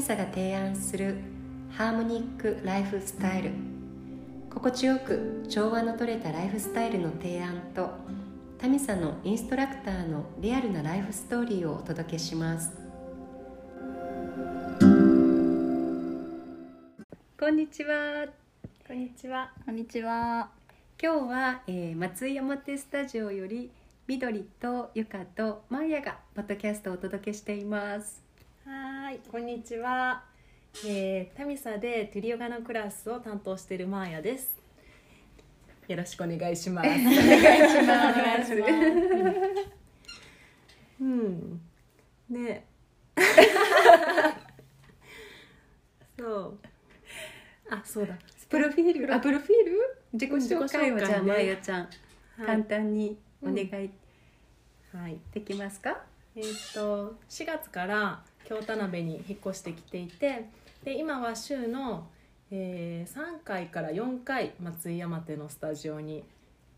ミサが提案するハーモニックライフスタイル心地よく調和のとれたライフスタイルの提案とタミサのインストラクターのリアルなライフストーリーをお届けしますこんにちはこんにちは。こんにちは。今日は、えー、松井山手スタジオより緑とゆかとマーヤがポッドキャストをお届けしていますはい、こんにちは。えー、タミサでトゥリオガのクラスを担当しているマーヤです。よろしくお願いします。お願いします。うん。ね。そう。あ、そうだ。プロフィール？あプロフィール？自己紹介をねじゃあマーヤちゃん、はい簡単にお願いはい。できますか、えー、と4月から京田辺に引っ越してきていてで今は週の、えー3回から4回松井山手のスタジオに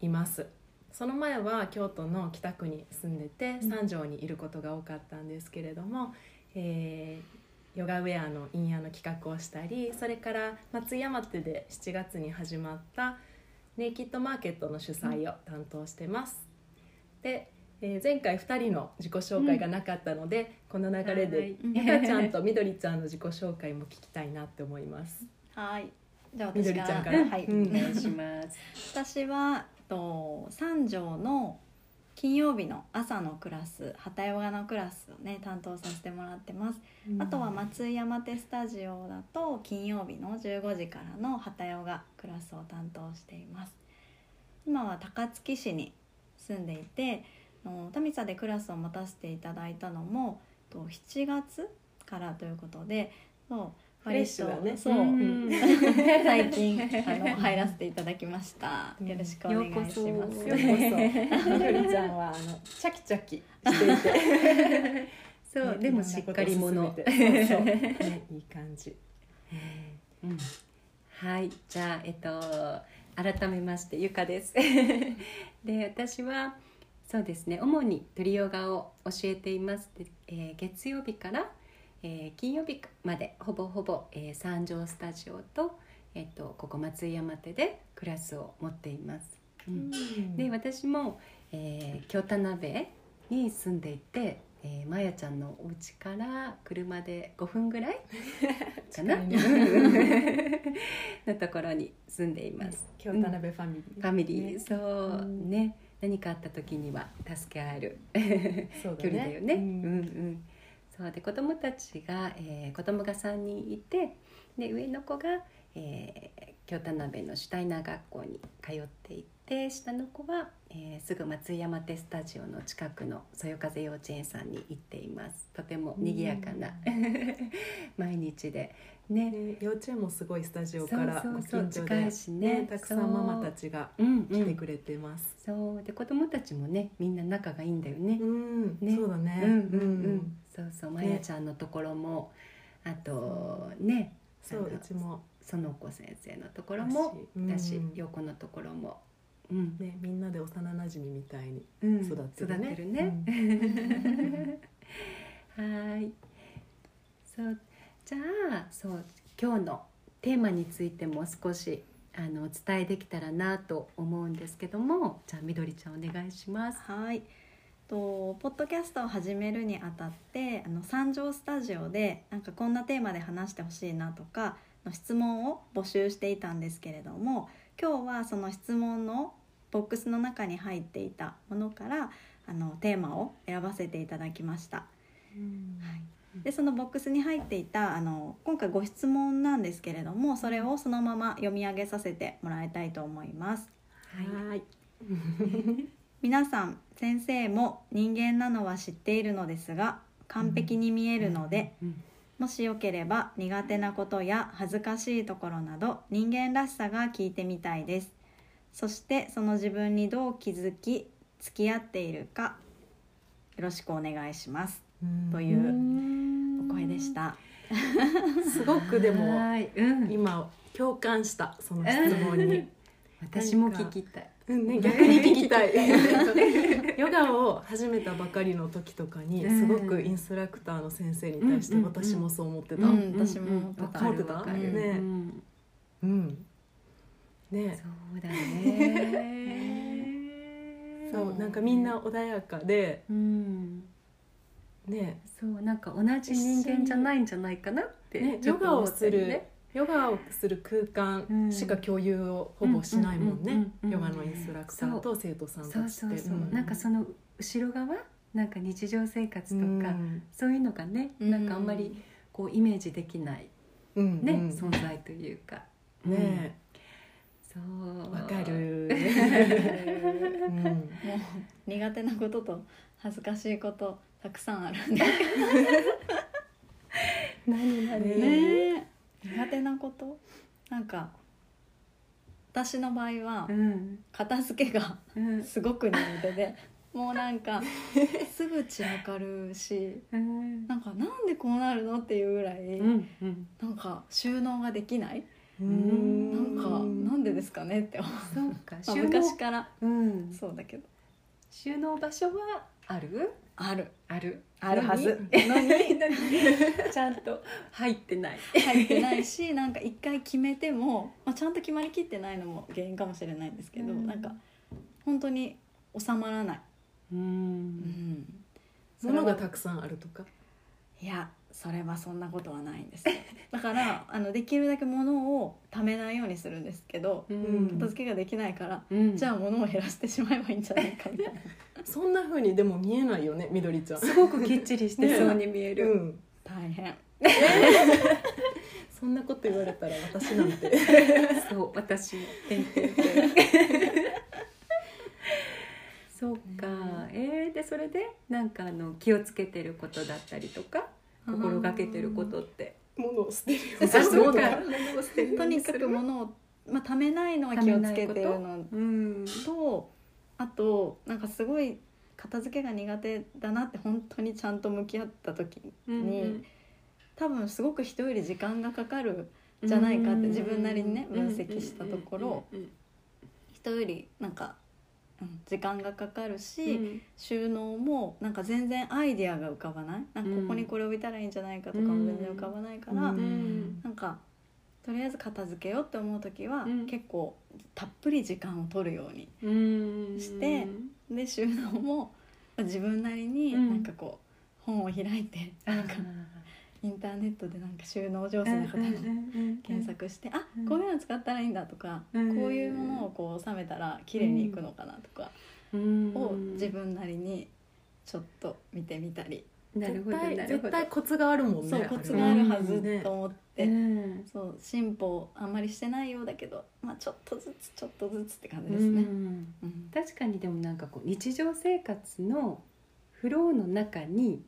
います。その前は京都の北区に住んでてうん。三条にいることが多かったんですけれども、えーヨガウェアのインヤーの企画をしたりそれから松井山手で7月に始まったネイキッドマーケットの主催を担当してます。で、えー前回2人の自己紹介がなかったので、この流れではちゃんとみどりちゃんの自己紹介も聞きたいなって思います。はい。じゃあ私からりちゃんからはい、うんお願いします私はと三条の金曜日の朝のクラス旗ヨガのクラスをね担当させてもらってます。あとは松井山手スタジオだと金曜日の15時からの旗ヨガクラスを担当しています。今は高槻市に住んでいて、あのタミサでクラスを持たせていただいたのもと7月からということで、そうフレッシュだね。そう、うん。最近あの入らせていただきました。よろしくお願いします。りちゃんはあのチャキチャキしていて、そう、ねでもしっかり者そうそう、ね、いい感じ。うん。はい。じゃあえっと改めましてゆかです。で私はそうですね。主にトリヨガを教えています。で、えー月曜日から、えー金曜日までほぼほぼ、えー三条スタジオと,、えっとここ松井山手でクラスを持っています、うん。で私も、えー京田辺に住んでいて、えー、まやちゃんのお家から車で5分ぐらい かな、のところに住んでいます。京田辺ファミリー、ファミリー、ねそう、うん。ね何かあった時には助け合えるそうだ距離だよね。ううんんうん。そうで子供たちが、えー子供が3人いてで上の子が、えー京田辺のシュタイナー学校に通っていて下の子は、えーすぐ松井山手スタジオの近くのそよ風幼稚園さんに行っています。とても賑やかな 毎日で。ね。ね、幼稚園もすごいスタジオからそうそうそうご近所近いしね。たくさんママたちがう。んうん。来てくれてます。そう。で子供たちもねみんな仲がいいんだよね。うん、ね。そうだね。うんうんうん、そうそうまねやちゃんのところも、あとねそううちも。園子先生のところもだしうん。私横のところもうん、ねみんなで幼馴染みたいにうん、育ってるね。育てるね、はーいそうじゃあそう今日のテーマについても少しあのお伝えできたらなと思うんですけどもじゃあみどりちゃんお願いします。はい。とポッドキャストを始めるにあたってあの三条スタジオでなんかこんなテーマで話してほしいなとかの質問を募集していたんですけれども今日はその質問のボックスの中に入っていたものからあのテーマを選ばせていただきました。うんでそのボックスに入っていたあの今回ご質問なんですけれどもそれをそのまま読み上げさせてもらいたいと思います。はい。皆さん先生も人間なのは知っているのですが完璧に見えるので、うんもしよければ苦手なことや恥ずかしいところなど人間らしさが聞いてみたいですそしてその自分にどう気づき付き合っているかよろしくお願いします。といううお声でした。すごくでもはい。うん、今共感したその質問に。私も聞きたい。うんね、逆に聞きたい。ヨガを始めたばかりの時とかにすごくインストラクターの先生に対して私もそう思ってた、うん私も思ってたわかる。わかる。ね。うん。うんね。そうだね。そうなんかみんな穏やかで。うん。ね。そうなんか同じ人間じゃないんじゃないかなってヨガをするヨガをする空間しか共有をほぼしないもんね。ヨガのインストラクターと生徒さんそうたちって。そうそう、なんかその後ろ側なんか日常生活とか、そういうのがね、うん。なんかあんまりこうイメージできないうん。ね、うん。存在というか。ねそう。わかる。うん。もう苦手なことと恥ずかしいこと。たくさんあるんで何何、ね。ね苦手なこと？なんか私の場合はうん。片付けがうん。すごく苦手でもうなんか すぐ散らかるしうん。なんかなんでこうなるの？っていうぐらい、うんうん。なんか収納ができない。うんなんかなんでですかねって思う、そうか。昔から。うん。そうだけど。収納場所はある？ある。ある？あるはず。のに ちゃんと入ってない。入ってないしなんか一回決めても、まあ、ちゃんと決まりきってないのも原因かもしれないんですけど、うん。なんか本当に収まらない、ううん。ん、それ物は。がたくさんあるとか？いやそれはそんなことはないんです。よ だからあのできるだけ物を貯めないようにするんですけどうん。片付けができないから、うん。じゃあ物を減らしてしまえばいいんじゃないかみたいな。そんな風にでも見えないよねみどりちゃん。すごくきっちりしてそうに見える、うん。大変。そんなこと言われたら私なんて。そう私。もてんてんてんそうか、えー、でそれでなんかあの気をつけてることだったりとか？心がけてることって。物を捨てるよそうそうそうかとにかく物を、まあ、貯めないのは気をつけてるのうん。とあとなんかすごい片付けが苦手だなって本当にちゃんと向き合った時に、多分すごく人より時間がかかるじゃないかって自分なりにね分析したところうん人よりなんか、うん、時間がかかるし、うん。収納もなんか全然アイディアが浮かばない？なんかここにこれ置いたらいいんじゃないかとかも全然浮かばないから、うん。なんかとりあえず片付けようって思う時は、うん。結構たっぷり時間を取るようにうん。してで収納も自分なりにうん。なんかこう本を開いてあなんかインターネットでなんか収納上手な方の検索してあうん。こういうの使ったらいいんだとかこううんいうものをこう収めたら綺麗にいくのかなとかを自分なりにちょっと見てみたり。なるほど絶対絶対コツがあるもんねそうコツがあるはずねと思っうてん。そう進歩あんまりしてないようだけどまあちょっとずつちょっとずつって感じうですね。ん。うん。確かにでもなんかこう日常生活のフローの中に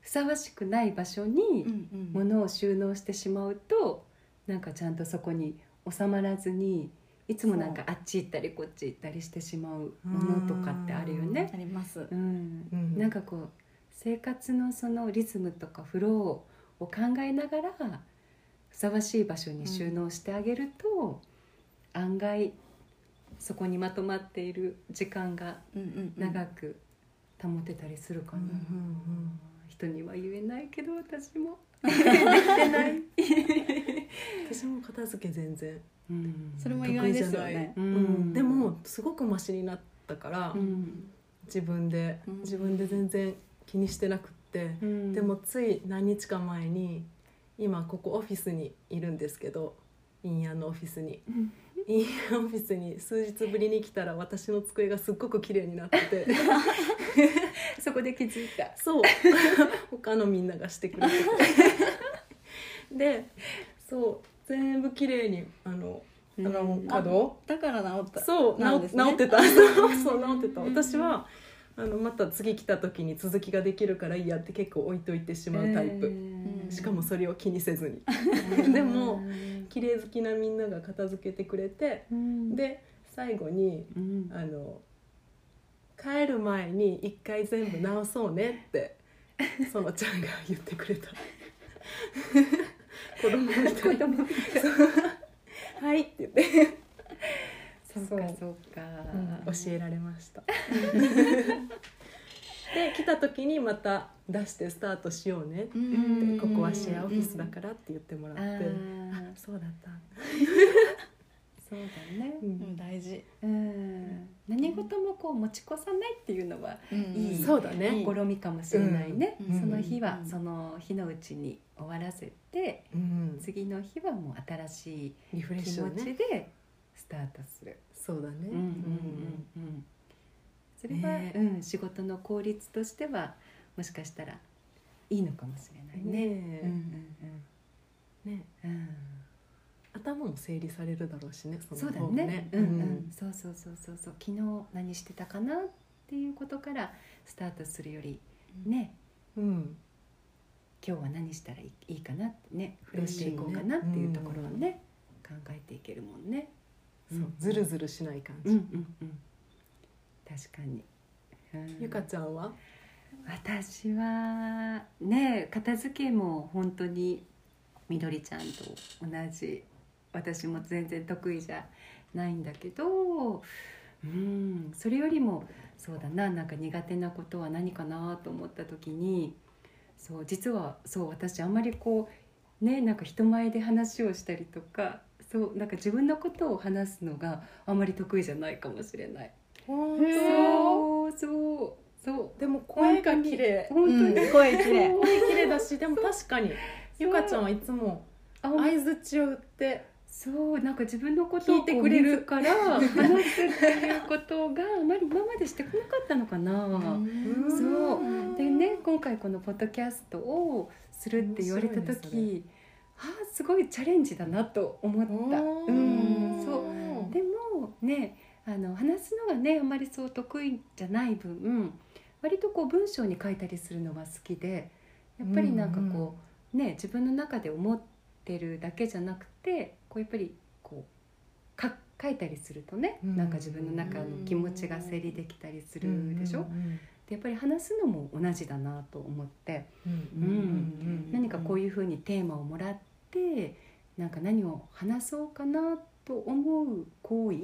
ふさわしくない場所うにんうん。物を収納してしまうとなんかちゃんとそこに収まらずにいつもなんかあっち行ったりこっち行ったりしてしまうものとかってあるよね。あ。ります。うん。うん。なんかこう生活のそのリズムとかフローを考えながらふさわしい場所に収納してあげると、案外そこにまとまっている時間がうんうんうん。長く保てたりするかな、うんうんうん人には言えないけど私も。できてない、私も片付け全然。うん。それも意外ですよね。ううんん。でもすごくマシになったから、うん。自分で。うん。自分で全然気にしてなくって、うん。でもつい何日か前に今ここオフィスにいるんですけどインヤンのオフィスに。うんインオフィスに数日ぶりに来たら私の机がすっごく綺麗になってて。そこで気づいた。そう。他のみんながしてくれてて。でそう。全部綺麗にあのあのうん角だから治った。そう。ね。治ってた。そう治ってた。私はあのまた次来た時に続きができるからいいやって結構置いといてしまうタイプ、んしかもそれを気にせずに。でも綺麗好きなみんなが片付けてくれてうん。で最後にうん。あの帰る前に一回全部直そうねって そのちゃんが言ってくれた。子供みたい。子供みたい。はいって言って。そうかそうか、うん。教えられました。で来た時にまた出してスタートしようね。って、うん。ここはシェアオフィスだからって言ってもらって、あ そうだった、そうだね。ううんん大事。うん。何事もこう持ち越さないっていうのはうん。いいそうだね、試みかもしれないね、うん。その日はうん。その日のうちに終わらせてうん、次の日はもう新しいリフレッ気持ちでスタートする、そうだね、うんうん。うん。うん。それは、ね。うん、仕事の効率としてはもしかしたらいいのかもしれないね。ねうんうんねうん。うん。頭も整理されるだろうしねそそうだの方ね。うんうん、そうそうそうそうそう。昨日何してたかなっていうことからスタートするよりね、うん。今日は何したらいいかなってね、どうしていこうかなっていうところはね、考えていけるもんね。そうずるずるしない感じ、うんうんうん。確かに。うん。ゆかちゃんは？私はね片付けも本当にみどりちゃんと同じ。私も全然得意じゃないんだけどうんそれよりもそうだななんか苦手なことは何かなと思った時にそう実はそう私あんまりこうねなんか人前で話をしたりとかそうなんか自分のことを話すのがあんまり得意じゃないかもしれない。本そうそうそう。でも声が綺麗。本当に、うん。声綺麗。声綺麗だしでも確かにゆかちゃんはいつもあ相づちを打ってそう。なんか自分のことを聞いてくれる。こう自ら話すっていうことがあまり今までしてこなかったのかな。そう。でね今回このポッドキャストをするって言われた時、あーすごいチャレンジだなと思った。うん、そう。でもねあの話すのがねあんまりそう得意じゃない分割とこう文章に書いたりするのが好きでやっぱりなんかこう、ね自分の中で思ってるだけじゃなくてこうやっぱりこうか書いたりするとね、うんなんか自分の中の気持ちが整理できたりするでしょ、やっぱり話すのも同じだなと思って、何かこういういうふうにテーマをもらってなんか何を話そうかなと思う行為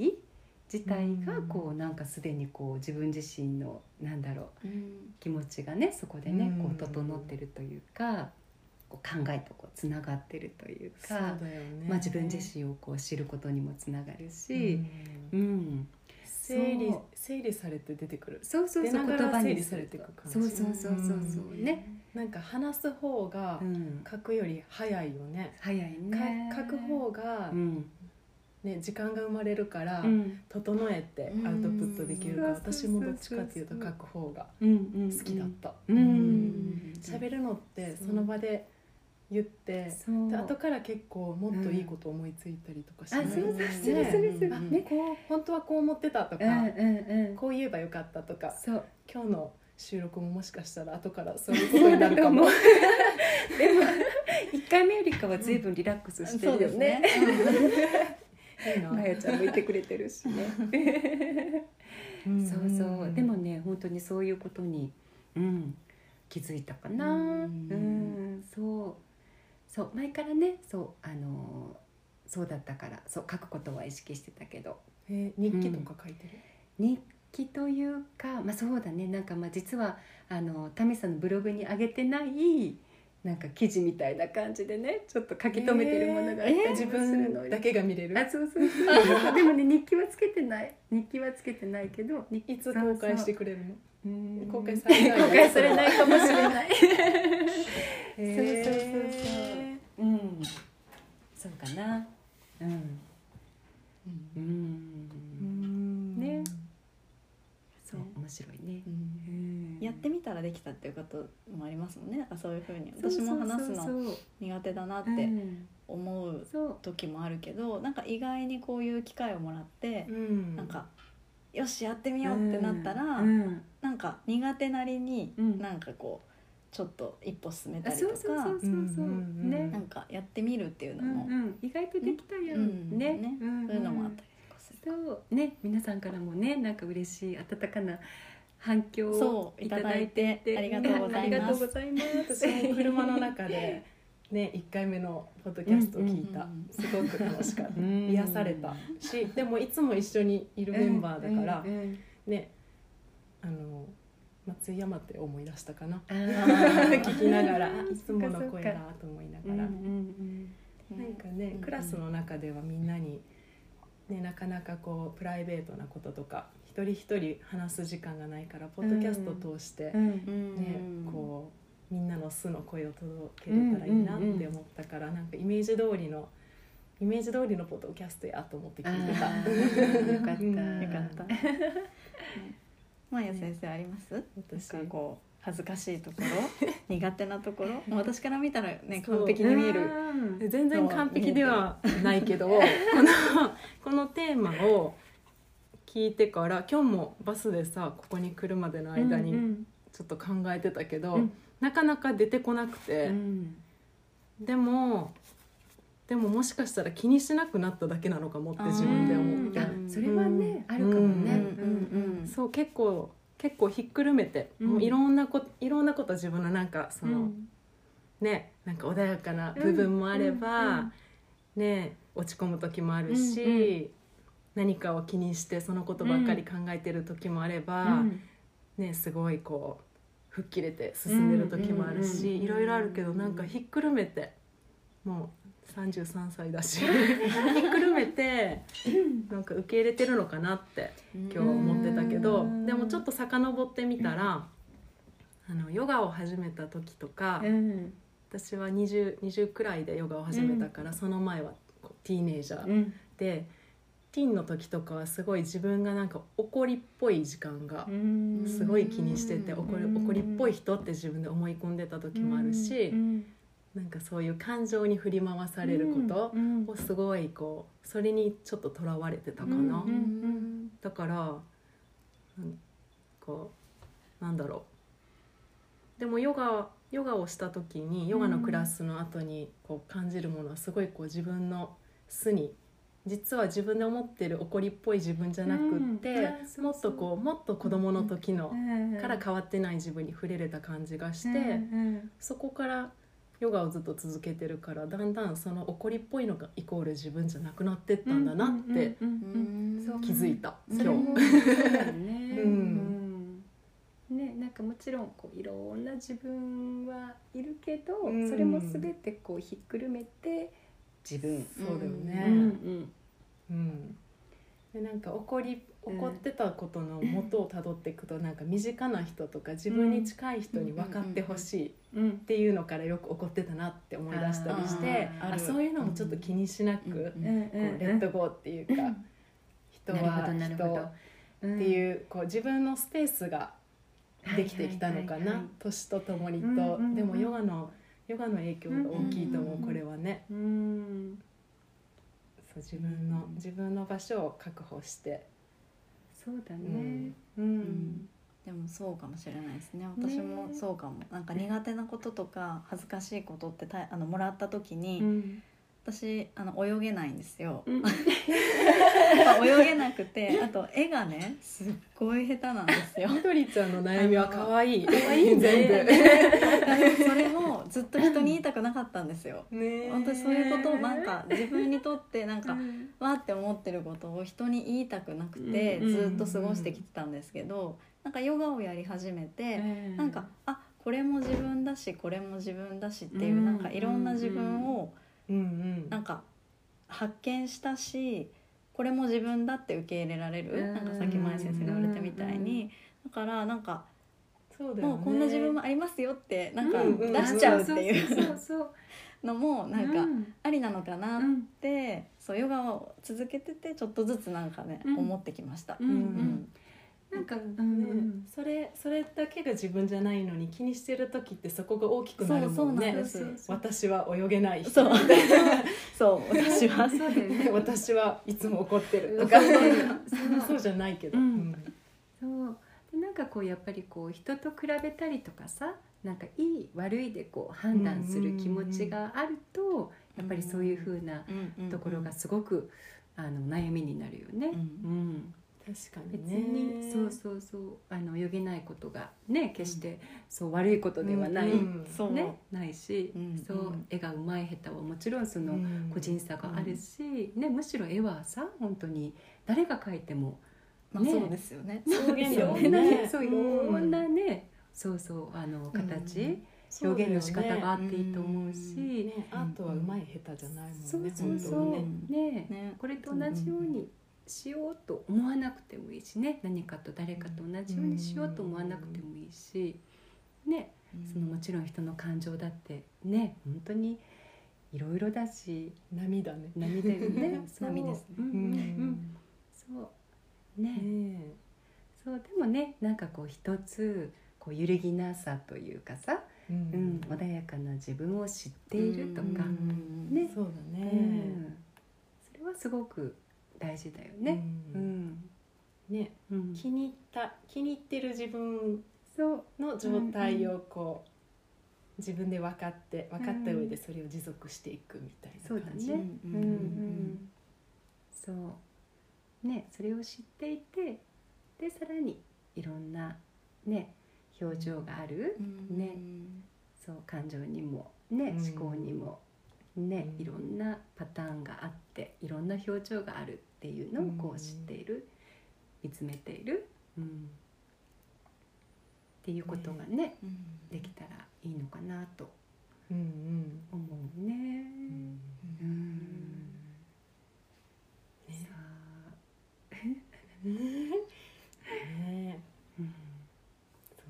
自体がうん。こうなんかすでにこう自分自身のなんだろううん。気持ちがねそこでねうん。こう整ってるというかこう考えとこうつながってるというか、ね。まあ、自分自身をこう知ることにもつながるうし、ん。うん。整理整理されて出てくる。そうそうそう言葉に整理されていく感じ。そうそうそうそうそうね、なんか話す方がうん、書くより早いよね。早いね。か書く方がうんね時間が生まれるからうん。整えてアウトプットできるからうん私もどっちかっていうと書く方がうんうん好きだった。うんうん喋るのってその場で言ってで後から結構もっといいこと思いついたりとかしない。あそうそうう。本当はこう思ってたとかうんうんうん。こう言えばよかったとか今日の収録ももしかしたら後からそういうことになるかも。でも一回目よりかは随分リラックスしてるよね。まやちゃんもいてくれてるしね。うんそう。そうでもね本当にそういうことに、うん、気づいたかな。ううん。ん、そう。そう前からねそうあのそうだったからそう書くことは意識してたけど。えー日記とか書いてる？日記というかまあそうだね。なんかまあ実はあのタミさんのブログに上げてないなんか記事みたいな感じでねちょっと書き留めてるものがあったりもす自分だけが見れるあそうそうそう。でもね日記はつけてない。日記はつけてないけど。いつ公開してくれるの？うん。公開されない。公開されないかもしれない。へー。そうそうそうそう。うん。そうかな。うん。うん。うん。ね。そう面白いね。うんやってみたらできたっていうこともありますもんね。なんかそういうふうに。私も話すの苦手だなってうん思う時もあるけどなんか意外にこういう機会をもらってうん。なんかよしやってみようってなったらうん。なんか苦手なりにうん。なんかこうちょっと一歩進めたありとかなんかやってみるっていうのうんもうん。意外とできたやうんんねねうん。そういうのもあったりとかする。そう。ね。皆さんからもねなんか嬉しい温かな反響をいただいていただいてありがとうございます。車の中でね1回目のポッドキャストを聞いた、うんうんすごく楽しかった、うん。癒されたしでもいつも一緒にいるメンバーだから、うんうんねあの松井山って思い出したかな？聞きながらあいつもの声だと思いながら、うんうんなんかね、うん。クラスの中ではみんなに、ね、なかなかこうプライベートなこととか一人一人話す時間がないからポッドキャストを通して、ねうん。こうみんなの素の声を届けれたらいいなって思ったから、なんかイメージ通りのイメージ通りのポッドキャストやと思って聞いてた。よかった、うん。よかった。まや先生あります？私。なんかこう恥ずかしいところ、苦手なところ？私から見たらね完璧に見える。うん。全然完璧ではないけどこのこのテーマを聞いてから今日もバスでさここに来るまでの間にうんちょっと考えてたけど、うん。なかなか出てこなくて、うん。でもでももしかしたら気にしなくなっただけなのかもって自分で思ってあそれはね、あるかもね、うん。うんうんそう結構結構ひっくるめて、うん。もういろんなこいろんなこと自分のなんかその、うん。ねなんか穏やかな部分もあれば、うん。うん。ね落ち込む時もあるし、うんう何かを気にしてそのことばっかり考えてる時もあれば、うん。ねすごいこう吹っ切れて進んでる時もあるし、うんうんうんいろいろあるけどなんかひっくるめてもう33歳だし ひっくるめてなんか受け入れてるのかなって今日思ってたけど、うん。でもちょっと遡ってみたら、あのヨガを始めた時とか、うん。私は 20, 20くらいでヨガを始めたから、その前はティーネイジャーうん。で、ティーンの時とかはすごい自分がなんか怒りっぽい時間がうん。すごい気にしてて、うん。怒り怒りっぽい人って自分で思い込んでた時もあるし、うん。なんかそういう感情に振り回されることうん。をすごいこうそれにちょっととらわれてたかな、だからうんこうなんだろう。でもヨガヨガをした時にヨガのクラスの後にこう感じるものはすごいこう自分の素に実は自分で思ってる怒りっぽい自分じゃなくって、もっとこうもっと子供の時のうん。から変わってない自分に触れれた感じがして、うんそこからヨガをずっと続けてるからだんだんその怒りっぽいのがイコール自分じゃなくなってったんだなって気づいた、うん。今日。ね。なんかもちろんこういろんな自分はいるけど、うん。それもすべてこうひっくるめて自分。そうだよね、うんうん。でなんか怒り怒ってたことの元をたどっていくとなんか身近な人とか自分に近い人に分かってほしいっうん。ていうのからよく怒ってたなって思い出したりしてあそういうのもちょっと気にしなく、こうレッドゴーっていうか、人は人っていうこう自分のスペースができてきたのかな。年とともにと、でもヨガのヨガの影響が大きいと思う、うん。うんうんこれはね。うん。そう自分の自分の場所を確保して。そうだね。うん。でもそうかもしれないですね。私もそうかも、なんか苦手なこととか恥ずかしいことってたあのもらった時に、うん。私あの泳げないんですよ、うん。まあ泳げなくてあと絵がねすっごい下手なんですよ。みどりちゃんの悩みは可愛い。可愛いね。全 それもずっと人に言いたくなかったんですよ。部ねえ。本当にそういうことをなんか自分にとってなんか、うん。わーって思ってることを人に言いたくなくてうん。ずっと過ごしてきてたんですけどなんかヨガをやり始めてなんかあこれも自分だしこれも自分だしっていううん。なんかいろんな自分をうん。うん。なんか発見したしこれも自分だって受け入れられるうん。なんかさっき前先生が言われたみたいに。だからなんかそうだよね。もうこんな自分もありますよってなんかうんうん出しちゃうっていう。そうそうそうのもなんかうん。ありなのかなっうんてそうヨガを続けててちょっとずつなんかねうん。思ってきました。うんうん。なんか、うねん。それそれだけが自分じゃないのに気にしてる時ってそこが大きくなるもんね。ですそうそう私は泳げない人。そう。そう。私は。そうね。私はいつも怒ってるとそう。か そうそうじゃないけど、うん。そうでなんかこうやっぱりこう人と比べたりとかさなんかいい悪いでこう判断する気持ちがあるとやっぱりそういう風なところがすごくあの悩みになるよね。うん。確か別にね。にそうそうそう。あの泳げないことがね決してそう悪いことではない、うんそう。ね、ないし、うんそううん絵がうまい下手はもちろんそのうん。個人差があるし、ね、むしろ絵はさ本当に誰が描いてもねまあそうですよね。表現いろだもんね。んなね。そういうん。ろんなね、そうそうあの形、表現の仕方があっていいと思うし、ね、アートはうまい下手じゃないもんねそうそう本そう。ねね。ね。これと同じようにしようと思わなくてもいいしね。何かと誰かと同じようにしようと思わなくてもいいし、ね、そのもちろん人の感情だってね本当にいろいろだし。涙ね。涙よね。そう。波ですね。うん。そうね。ねそうでもねなんかこう一つこう揺るぎなさというかさ、ううん穏やかな自分を知っているとか、うんね。そうだうねん。それはすごく大事だよね。ううん。んね。うん。気に入った気に入ってる自分そう。の状態をこう自分で分かって分かった上でそれを持続していくみたいそうだな感じ、ね。ううん。んうん。そうねそれを知っていてでさらにいろんなね表情がある、うん。ね。そう感情にもねうん。思考にもねうん。いろんなパターンがあっていろんな表情があるっていうのをこう知っている見つめている、うん、っていうことがねうん。できたらいいのかなと思うね。うんうんねさあねうん。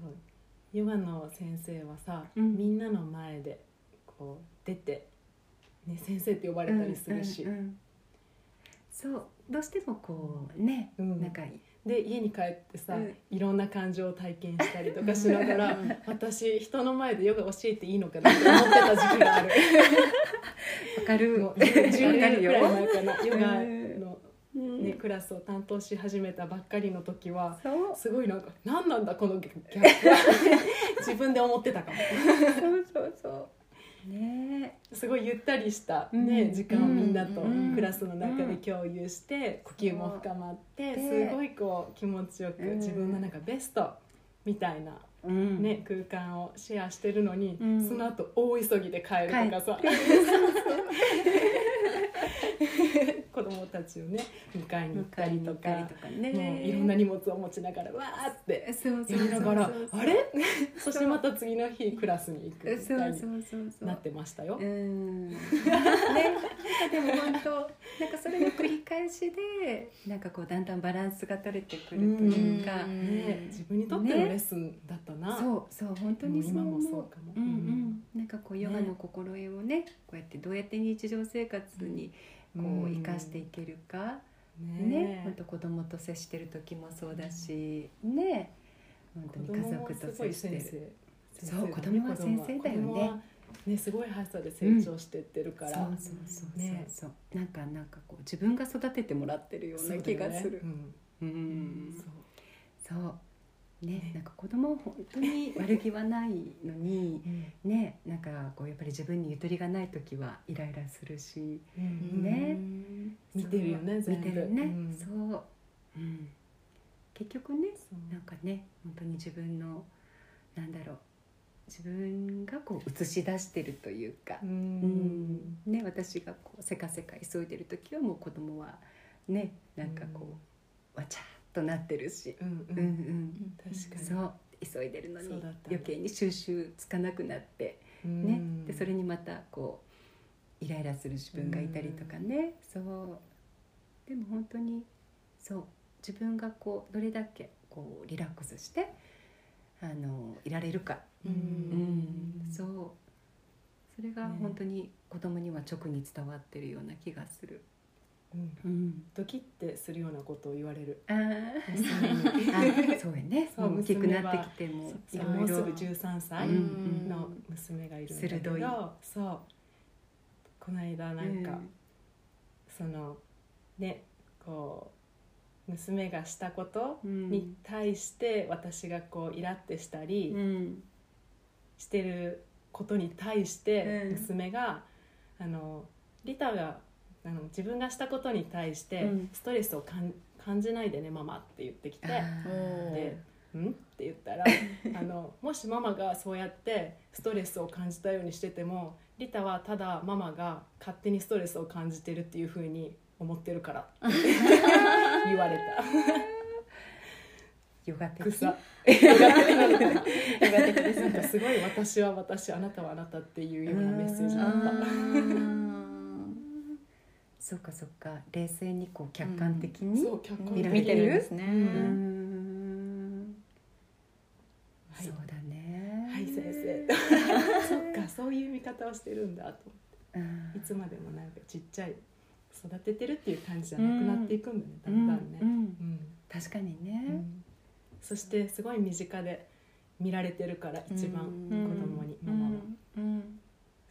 そうヨガの先生はさ、うん。みんなの前でこう出て、ね、先生って呼ばれたりするし、うんうんうん。そうどうしてもこうね、うん。なんかで家に帰ってさ、うん。いろんな感情を体験したりとかしながら うん。私人の前でヨガ教えていいのかなって思ってた時期がある。わかる。もう10 10年年ぐらい前かな。ヨガクラスを担当し始めたばっかりの時はすごいなんか何なんだこのギャップは。自分で思ってたかも。そうそうそう。ね。すごいゆったりした、うん。ね時間をみんなとうん。クラスの中で共有して呼吸も深まってすごいこう気持ちよくうん。自分のなんかベストみたいな、うん。ね空間をシェアしてるのに、うん。その後大急ぎで帰るとかさ 子供たちをね迎えに行ったりとか迎えに行ったりとかね。もういろんな荷物を持ちながらわーってやりながらあれ？そしてまた次の日クラスに行くみたいになってましたよ。うん。ねでも本当なんかそれの繰り返しでなんかこうだんだんバランスが取れてくるというか、うん。ね、自分にとってのレッスンだったな。そうそう本当に今もそうかも。うんうん、なんかこうヨガの心得をねこうやってどうやって日常生活にこう生かしていけるか、ね。本当子供と接してる時もそうだし、ね。本当子に家族と接して先る生。そう子供は先生だよね。ね、すごい速さで成長してってるから。そうそうそうそうねそう、なんかなんかこう自分が育ててもらってるような気がする。そうね。ううん。ん。そう。そうねね。なんか子供は本当に 悪気はないのにうん。ねなんかこうやっぱり自分にゆとりがない時はイライラするしうん。ね。見てるよね見てるね、うん。そう、うん、結局ねなんかね本当に自分のなんだろう。自分がこう映し出してるというか。う、うん。んね、私がこうせかせか急いでる時はもう子供はねなんかこう、わちゃっとなってるし、うんううんうん。ん確かに。そう。急いでるのに余計に収集つかなくなって、うね。んでそれにまたこうイライラする自分がいたりとかね、そう。でも本当にそう。自分がこうどれだけこうリラックスしてあのいられるか、ううんん、そう。それがね。本当に子供には直に伝わってるような気がする。ドキッてするようなことを言われる。そうやね。そう大きくなってきてももうすぐ13歳うんの娘がいるんだけど、そう。この間なんか、そのねこう娘がしたことうんに対して私がこうイラってしたりうん。してることに対してうん。娘が、あのリタがあの自分がしたことに対してうんストレスを感感じないでねママ」って言ってきてで「ん?」って言ったら あのもしママがそうやってストレスを感じたようにしててもリタはただママが勝手にストレスを感じてるっていうふうに思ってるからって 言われた。ヨガ的草ヨガ的ですなんかすごい私は私あなたはあなたっていうようなメッセージだあった。ーそうかそうか。冷静にこう客観的に、そう客観見らてるんですね、うーん。はい。そうだね。はい先生。そっかそういう見方をしてるんだとうん。いつまでもなんかちっちゃい育ててるっていう感じじゃなくなっていくんだね、だんだんね、うん確かにね、うん。そしてすごい身近で見られてるから一番うん。子供にママは。うんうん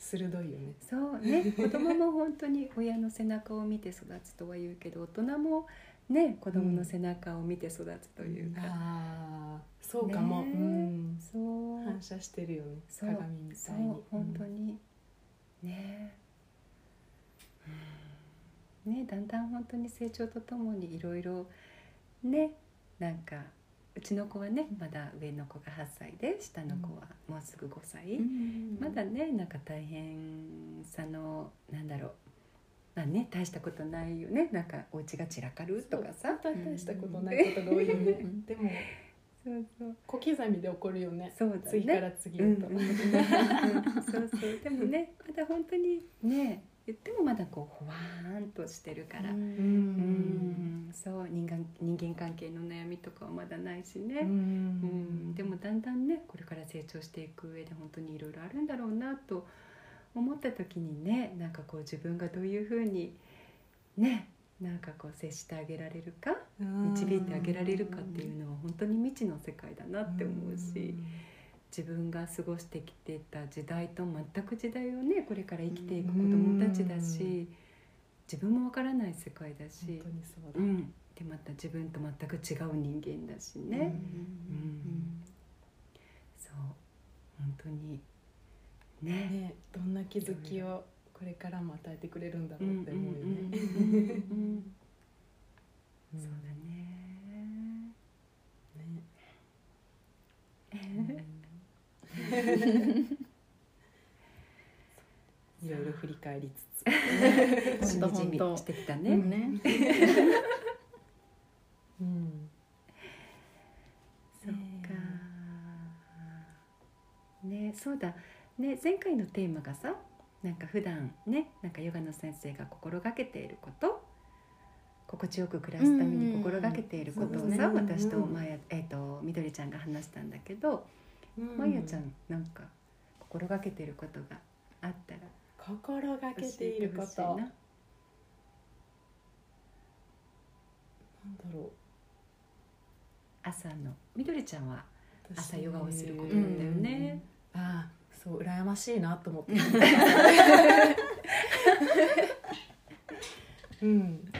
鋭いよね、そうね。子供も本当に親の背中を見て育つとは言うけど大人もね子供の背中を見て育つというか、ああそうかも、ねうん。そう。反射してるよね。鏡みたそいう。に本当に、ね。うん。ねだんだん本当に成長とともにいろいろねなんかうちの子はねまだ上の子が8歳で下の子はもうすぐ5歳、まだねなんか大変さのなんだろう。まあね大したことないよね。なんかお家が散らかるとかさ。大したことないことが多いよね、う んでもそうそう。小刻みで起こるよね。そうだね。次から次へと、うん。うん。そうそう。でもねまだ本当にね言ってもまだこうほわーんとしてるから、ううん。んそう人間人間関係の悩みとかはまだないしね、ううん。んでもだんだんねこれから成長していく上で本当にいろいろあるんだろうなと思った時にねなんかこう自分がどういうふうにねなんかこう接してあげられるか導いてあげられるかっていうのは本当に未知の世界だなって思うし。自分が過ごしてきてた時代と全く時代をねこれから生きていく子どもたちだし自分もわからない世界だ本し当、にそうだ、うん、でまた自分と全く違う人間だしね、うん。そう。本当に。ね。ね。どんな気づきをこれからも与えてくれるんだろうんうって思うよ うんうんうん。ね。うん。そうだねね いろいろ振り返りつつ、しみじみ本当。してきたね。ね、ね。うん。そっか。ねそうだ。ね前回のテーマがさなんか普段ねなんかヨガの先生が心がけていること心地よく暮らすために心がけていることをうんうんさ、私とまや、えー、とみどりちゃんが話したんだけど、うんまやちゃんなんか心がけていることがあったら。心がけ教ていること。なんだろう。朝のみどりちゃんは私朝ヨガをすることなんだよね。ああそう羨ましいなと思って。うん。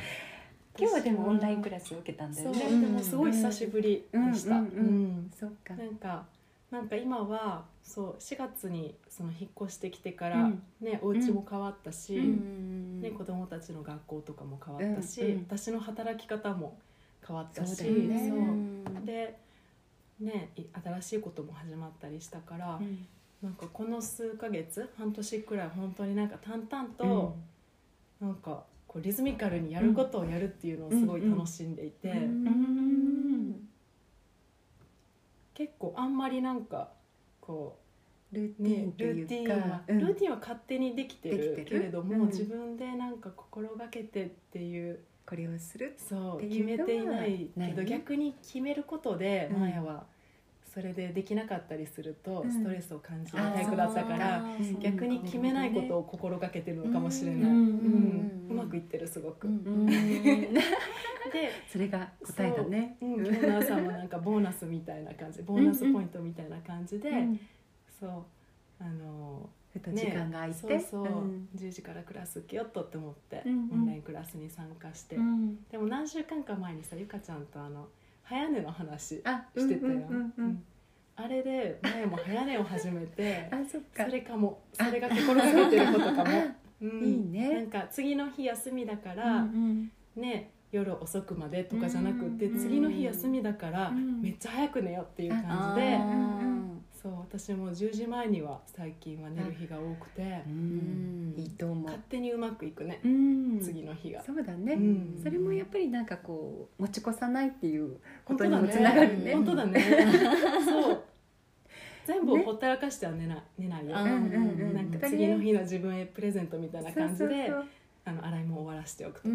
今日はでもオンラインクラスを受けたんだそうよね。でもすごい久しぶりでした、うんうん。うん。そっか。なんかなんか今はそう4月にその引っ越してきてから、うん。ねお家も変わったし、うん。ね、子供たちの学校とかも変わったし、うん。うん私の働き方も変わったしそうね。でねい新しいことも始まったりしたから、うん。なんかこの数ヶ月半年くらい本当になんか淡々と、なんかこうリズミカルにやることをやるっていうのをすごい楽しんでいて、ん結構あんまりなんかこルーう、ねティン、とルーテいうィンは、か、うん。ルーティンは勝手にできてるけれども、うん。自分でなんか心がけてっていうこれをする。そうっていう決めていないけどね。逆に決めることで、うん。マヤはそれでできなかったりするとうん。ストレスを感じるタイプだったから、あー逆に決めないことを心がけてるのかもしれない、うん。うん。うまくいってるすごく。うん。でそれが答えだね。そう。うん、今日の朝もなんかボーナスみたいな感じボーナスポイントみたいな感じで、うん。そう。あの時間が空いて、そうそう、ん。10時からクラス受けよっとって思って、うん。うん。オンラインクラスに参加して、うん。でも何週間か前にさゆかちゃんとあの早寝の話あ、してたよ、うんうんうんうん。あれで前も早寝を始めて あ、そっか。そ。れかもそれが心がけてることかも、うん。いいね。なんか次の日休みだかうら、ん。ね夜遅くまでとかじゃなくて、うん次の日休みだから、うん。めっちゃ早く寝ようっていうあ感じで、ーそう私も10時前には最近は寝る日が多くて、うん。いいと思う。勝手にうまくいくね、うん。次の日が。そうだね、うん。それもやっぱりなんかこう持ち越さないっていうことにもつながるね。ね本当だね。そう。全部をほったらかしては寝ない。寝ないよ。うんうんうんなんか次の日の自分へプレゼントみたいな感じでそうそうあの洗い物終わらしておくとか、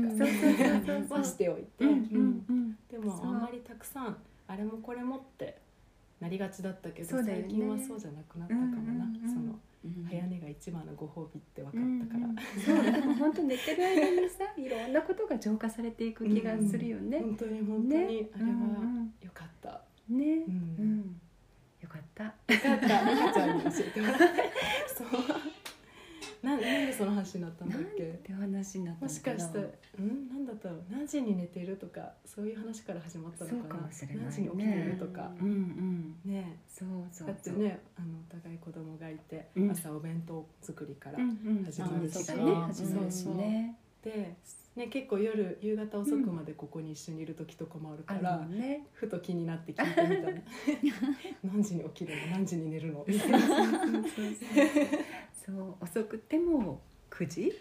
はしておいて、うんうんうんでもあんまりたくさんあれもこれもってなりがちだったけど、ね。最近はそうじゃなくなったかもな、うんうんうん。そのうん。早寝が一番のご褒美って分かうんったから、うんそうでも本当寝てる間にさ いろんなことが浄化されていく気がするよね。本当に本当に、ね。あれは良かった、うんうん。ね、ううん。ん、よかった。よかった。美香ちゃんに教えてもらって。そうななんでその話になったんだっけ？って話になったもしかしてうん？なんだったろう何時に寝てるとかそういう話から始まったのかな？何時に起きてるとか。うんうん。ね。そうそうそう。だってねあのお互い子供がいて、うん。朝お弁当作りから、うんうん、始まる一日がしね。始まるしね。で、ね、結構夜夕方遅くまでここに一緒にいる時とかもあるから、よね。ふと気になって聞いてみたの 何時に起きるの？何時に寝るの？みたいなそう遅くても9時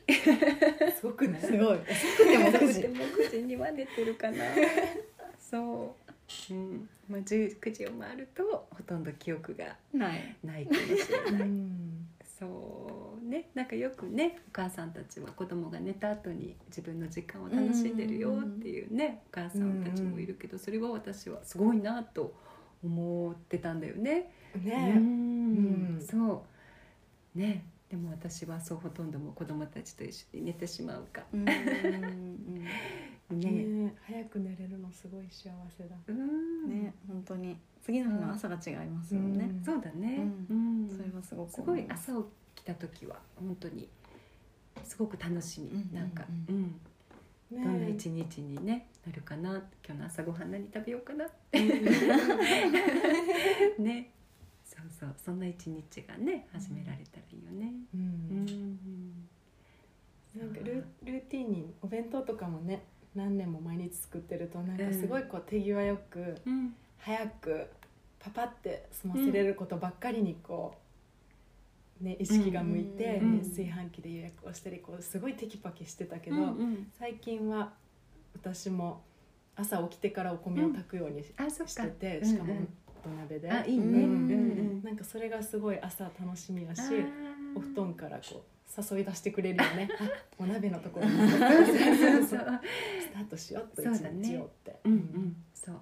すごくね。すごい。遅くても9時には寝てるかな。そう、うん。まあ、19時を回るとほとんど記憶がない。ないかもしれない。うん。そうね。なんかよくねお母さんたちは子供が寝た後に自分の時間を楽しんでるよっていうねお母さんたちもいるけどそれは私はすごいなと思ってたんだよね。ね。ううんん。そうね。でも私はそうほとんどもう子供たちと一緒に寝てしまうか。うんね ね。早く寝れるのすごい幸せだ。うん。ね本当に。次の日の朝が違いますよね。うん。そうだね、それはすごくすごい朝起きた時は本当にすごく楽しみ、うんなんか、ううん。ね。どんな一日にねなるかな。今日の朝ごはん何食べようかな ねそうそうそんな一日がね始められたらいいよね。ううんんなんかルルーティンにお弁当とかもね何年も毎日作ってるとなんかすごいこう手際よくうん。早くパパって済ませれることばっかりにこう、ね、意識が向いて、うんね炊飯器で予約をしたりこうすごいテキパキしてたけど、うんうん。最近は私も朝起きてからお米を炊くようにしてて、うん。しかも土鍋で、あいいね。うんうんうん。なんかそれがすごい朝楽しみやしお布団からこう誘い出してくれるよね。あお鍋のところ。にスタートしようと一そうだね。日をって、うんうん。そう。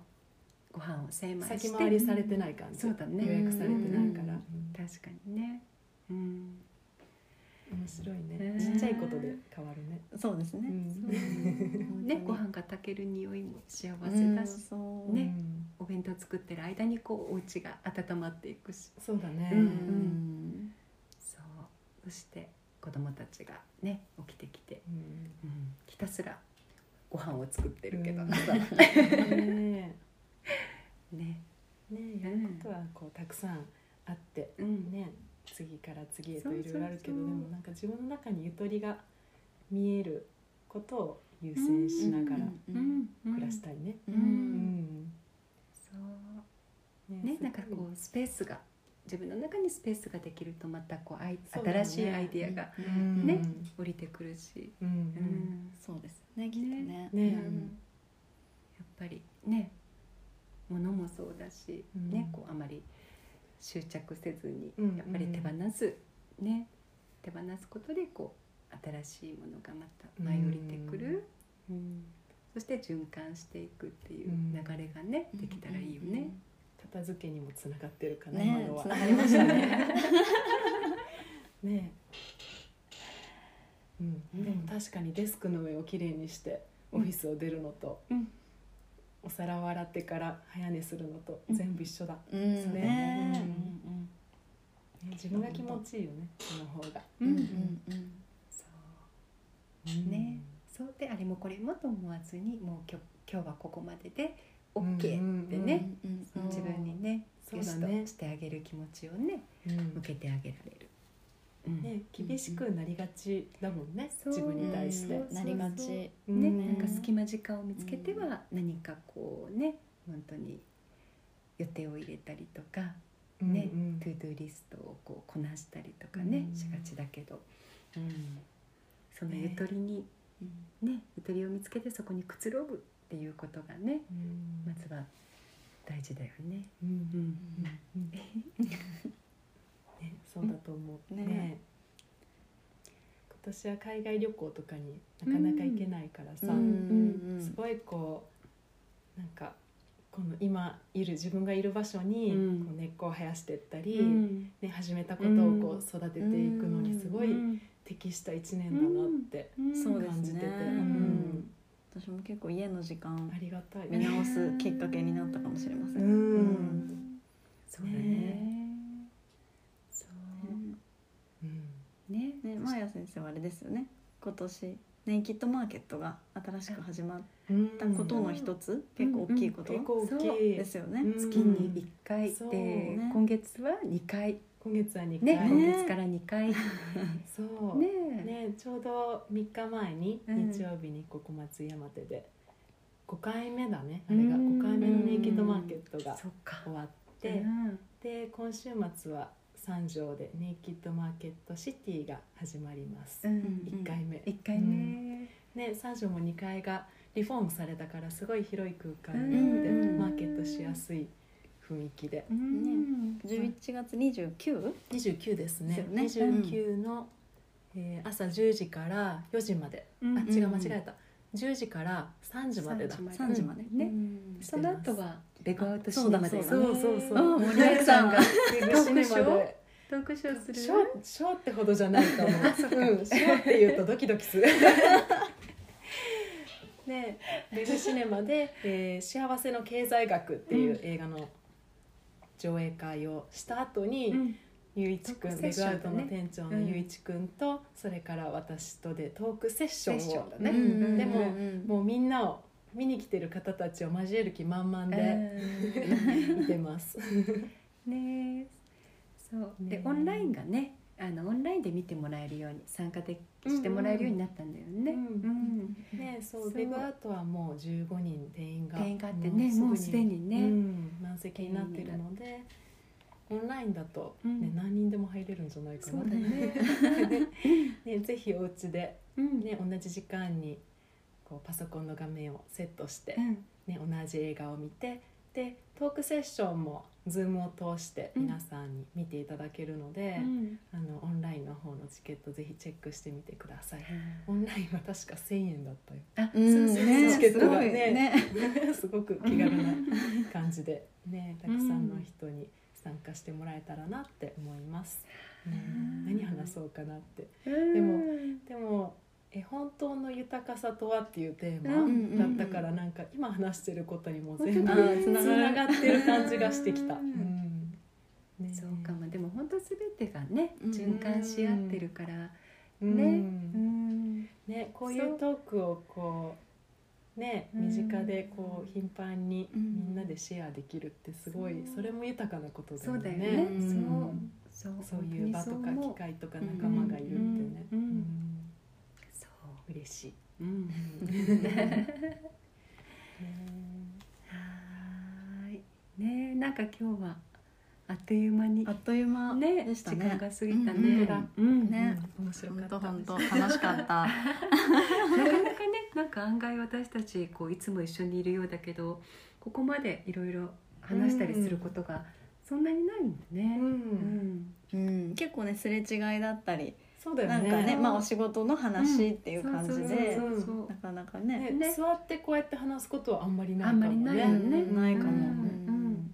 ご飯を精米して。先回りされてない感じ、そうだね。予約されてないから、確かにね。うん面白いね、ねちっちゃいことで変わるね、そうですね。うん。ねご飯が炊ける匂いも幸うんせだし、ねお弁当作ってる間にこうお家が温まっていくし。そうだね、そう。そして子供たちがね起きてきて、ひたすらご飯を作ってるけど。ね。ね。ねやることはこうたくさんあってうん。ね次から次へといろいろあるけどでもなんか自分の中にゆとりが見えることを優先しながらうん暮らしたいね。ねなんかこうスペースが自分の中にスペースができるとまたこうアイそうだよね。新しいアイディアがうん。ね降りてくるし、うん。うんそうですねきっとね。ね。うん。やっぱりね物もそうだし、うん。ねこうあまり執着せずにうんやっぱり手放す、ね手放すことでこう新しいものがまた舞い降りてくる、うん。そして循環していくっていう流れがね、できたらいいよね。片付けにもつながってるかな、ね。今のは。つながりましたね。ね。うん、うんでも確かにデスクの上をきれいにしてオフィスを出るのと、うんお皿を洗ってから早寝するのとうん。全部一緒だ、うんそれね。ね自分が気持ちいいよねその方が、うんうんうん。う。んそうねそう。であれもこれもと思わずにもう今日今日はここまでで OK うんってね、うんそう自分にねそうだね。トしてあげる気持ちをねうん。向けてあげられる。うん。ね厳しくなりがちだもんね、自分に対して。なりがち。うん。ね、うんなんか隙間時間を見つけては何かこうね本当に予定を入れたりとか、ねうんうん。 to-do list をこうこなしたりとかね、うん。しがちだけど、うん、そのゆとりに、ね。ゆとりを見つけてそこにくつろぐっていうことがねうん。まずは大事だよね。うん。うん。うんね、そうだと思う。ね。ね。今年は海外旅行とかになかなか行けないからさ、うん。すごいこうなんかこの今いる自分がいる場所にうん。こう根っこを生やしていったり、うん。ね、始めたことをこう育てていくのにすごいうん。適した一年だなって感じてて、うん。私も結構家の時間ありがたい。見直すきっかけになったかもしれません、うん。うん。そうだねねそううんね。ね、マーヤ先生はあれですよね。今年ネイキッドマーケットが新しく始まっうん。たことの一つ、結構大きいことですよね、うん。月に1回で、ね。今月は2回。今月は2ね回、今月から2回。ねそう。ね。ねちょうど3日前にうん。日曜日にここ松山手で5回目だね。あれが。うん。5回目のネイキッドマーケットが終わって。うん。で今週末は三条でネイキッドマーケットシティが始まります。うん1回目。1回目、ね三条も2階がリフォームされたからすごい広い空間うんになってうん。マーケットしやすい雰囲気で。うん。11月 29? 29ですね。ですよね。29の、えー朝10時から4時まで、うんあ違う間違えた。10時から3時までだ。3時まで3時まで、ねうんその後はベゴアウトシネマだよねそうだそうそうあ森脇さんが。シネマでトークショーする？ショーショーってほどじゃないと思ううん、ショーって言うとドキドキする。でビッグシネマで、えー幸せの経済学」っていう映画の上映会をした後に、うん。ゆういちくん、ね。グアウトの店長のゆういちくんと、それから私とでトークセッションをね。うんうんうんでもうん。もうみんなを見に来てる方たちを交える気満々でうん。見てます。ねそう。でねオンラインがねあのオンラインで見てもらえるように参加でしてもらえるようになったんだよね。うん。うん。ね、そうそう。ベグアウトはもう15人定員が定員があってねぐもうすでにね。うん、満席になってるのでオンラインだと、ねうん。何人でも入れるんじゃないかな。そうだね。ねぜひお家で、うん。ね、同じ時間にこうパソコンの画面をセットして、うん。ね、同じ映画を見てでトークセッションも Zoom を通して皆さんに見ていただけるので、うん。あのオンラインの方のチケットぜひチェックしてみてください。オンラインは確か1000円だったよ。あ、うん。そうそうねチケットがすごいね。ね すごく気軽な感じでねたくさんの人に参加してもらえたらなって思います。ね。何話そうかなって。うん。でもでもえ本当の豊かさとはっていうテーうんマだったからなんか今話してることにも全部つなつがってる感じがしてきた。ねそうかもでも本当すべてがねうん。循環し合ってるからうん。ね。うん。ねこういうトークをこうねう。ん身近でこう頻繁にうん。みんなでシェアできるってすごいそれも豊かなことだそうだよよね。そう。そう。いう場とか機会とか仲間がいるってね、う嬉しい。うん。はい。ねなん。か今日はあっという間にあっという間ね時間が過ぎたうん。ね。うん。ね面白かった。本当楽しかったなかなかねなん。か案外私たちこういつも一緒にいるようだけどここまでいろいろ話したりすることがそん。なにないん。だね。うん。うん。結構ねすれ違いだったりそうだよね。なんかねうん。まあお仕事の話っていう感じでなかなかね。ねね。座ってこうやって話すことはあんまりないかもね。あんまりないよね。うん。ないかも。うん。うん。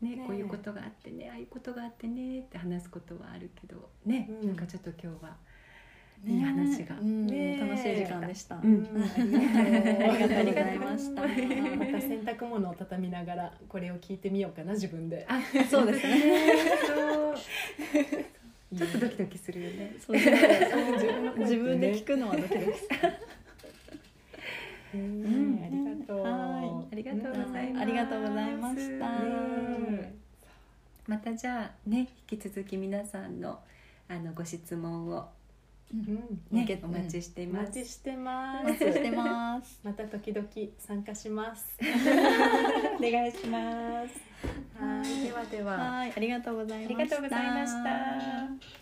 ねねこういうことがあってねああいうことがあってねって話すことはあるけどね、うん。なんかちょっと今日は、いい話が。うん。ね。楽しい時間でした。ありがとうございました。また洗濯物を畳みながらこれを聞いてみようかな自分で。あそうですねちょっとドキドキするよね。そうですね自分自分で聞くのはドキドキする。うん。ありがとう。はありがとうございます。ありがとうございましたねまたじゃあね引き続き皆さんのあのご質問をうん。ね。お待ちしていおます。待ちしてまお待ちすしてます。また時々参加します。お願いします。はい。ではでは。はい。ありがとうございました。ありがとうございました。